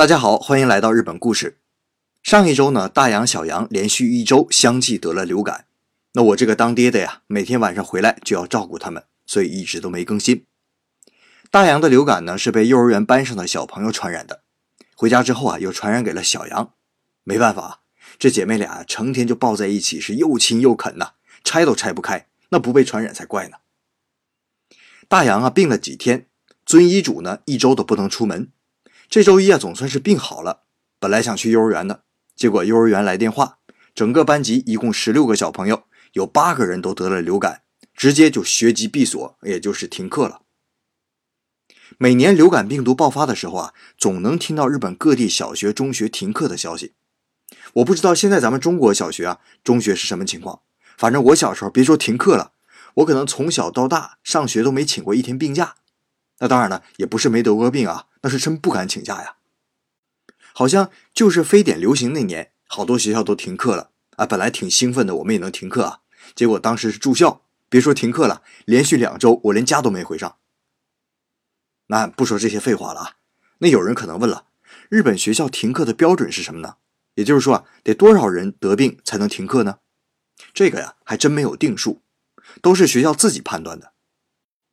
大家好，欢迎来到日本故事。上一周呢，大洋、小杨连续一周相继得了流感。那我这个当爹的呀，每天晚上回来就要照顾他们，所以一直都没更新。大洋的流感呢，是被幼儿园班上的小朋友传染的，回家之后啊，又传染给了小杨。没办法，这姐妹俩成天就抱在一起，是又亲又啃呐，拆都拆不开，那不被传染才怪呢。大洋啊，病了几天，遵医嘱呢，一周都不能出门。这周一啊，总算是病好了。本来想去幼儿园的，结果幼儿园来电话，整个班级一共十六个小朋友，有八个人都得了流感，直接就学籍闭锁，也就是停课了。每年流感病毒爆发的时候啊，总能听到日本各地小学、中学停课的消息。我不知道现在咱们中国小学啊、中学是什么情况，反正我小时候别说停课了，我可能从小到大上学都没请过一天病假。那当然了，也不是没得过病啊，那是真不敢请假呀。好像就是非典流行那年，好多学校都停课了啊。本来挺兴奋的，我们也能停课啊。结果当时是住校，别说停课了，连续两周我连家都没回上。那不说这些废话了啊。那有人可能问了，日本学校停课的标准是什么呢？也就是说啊，得多少人得病才能停课呢？这个呀，还真没有定数，都是学校自己判断的。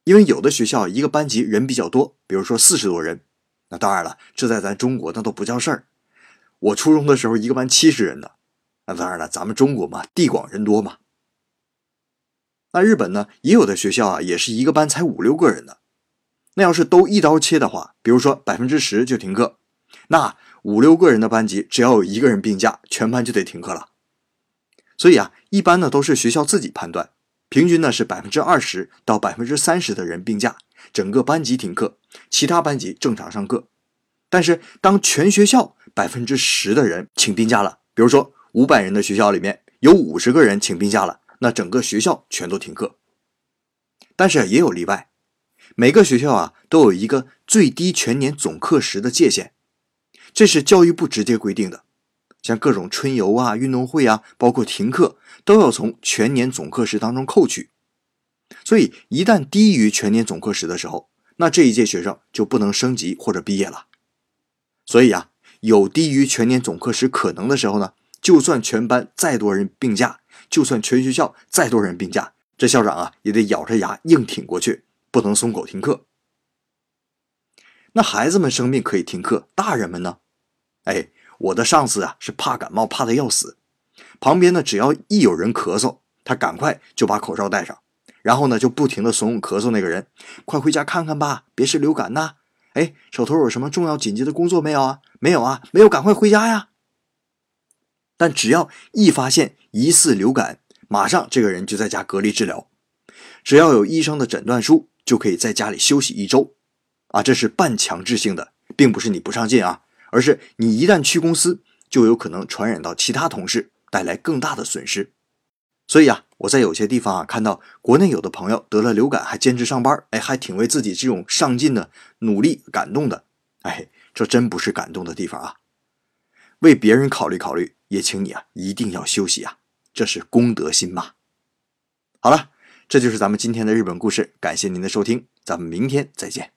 因为有的学校一个班级人比较多，比如说四十多人，那当然了，这在咱中国那都不叫事儿。我初中的时候一个班七十人呢，那当然了，咱们中国嘛，地广人多嘛。那日本呢，也有的学校啊，也是一个班才五六个人的。那要是都一刀切的话，比如说百分之十就停课，那五六个人的班级只要有一个人病假，全班就得停课了。所以啊，一般呢都是学校自己判断。平均呢是百分之二十到百分之三十的人病假，整个班级停课，其他班级正常上课。但是当全学校百分之十的人请病假了，比如说五百人的学校里面有五十个人请病假了，那整个学校全都停课。但是也有例外，每个学校啊都有一个最低全年总课时的界限，这是教育部直接规定的。像各种春游啊、运动会啊，包括停课，都要从全年总课时当中扣去。所以，一旦低于全年总课时的时候，那这一届学生就不能升级或者毕业了。所以啊，有低于全年总课时可能的时候呢，就算全班再多人病假，就算全学校再多人病假，这校长啊也得咬着牙硬挺过去，不能松口停课。那孩子们生病可以停课，大人们呢？哎。我的上司啊是怕感冒怕的要死，旁边呢只要一有人咳嗽，他赶快就把口罩戴上，然后呢就不停的怂恿咳嗽那个人，快回家看看吧，别是流感呐！哎，手头有什么重要紧急的工作没有啊？没有啊，没有，赶快回家呀！但只要一发现疑似流感，马上这个人就在家隔离治疗，只要有医生的诊断书，就可以在家里休息一周，啊，这是半强制性的，并不是你不上进啊。而是你一旦去公司，就有可能传染到其他同事，带来更大的损失。所以啊，我在有些地方啊看到国内有的朋友得了流感还坚持上班，哎，还挺为自己这种上进的努力感动的。哎，这真不是感动的地方啊！为别人考虑考虑，也请你啊一定要休息啊，这是公德心嘛。好了，这就是咱们今天的日本故事，感谢您的收听，咱们明天再见。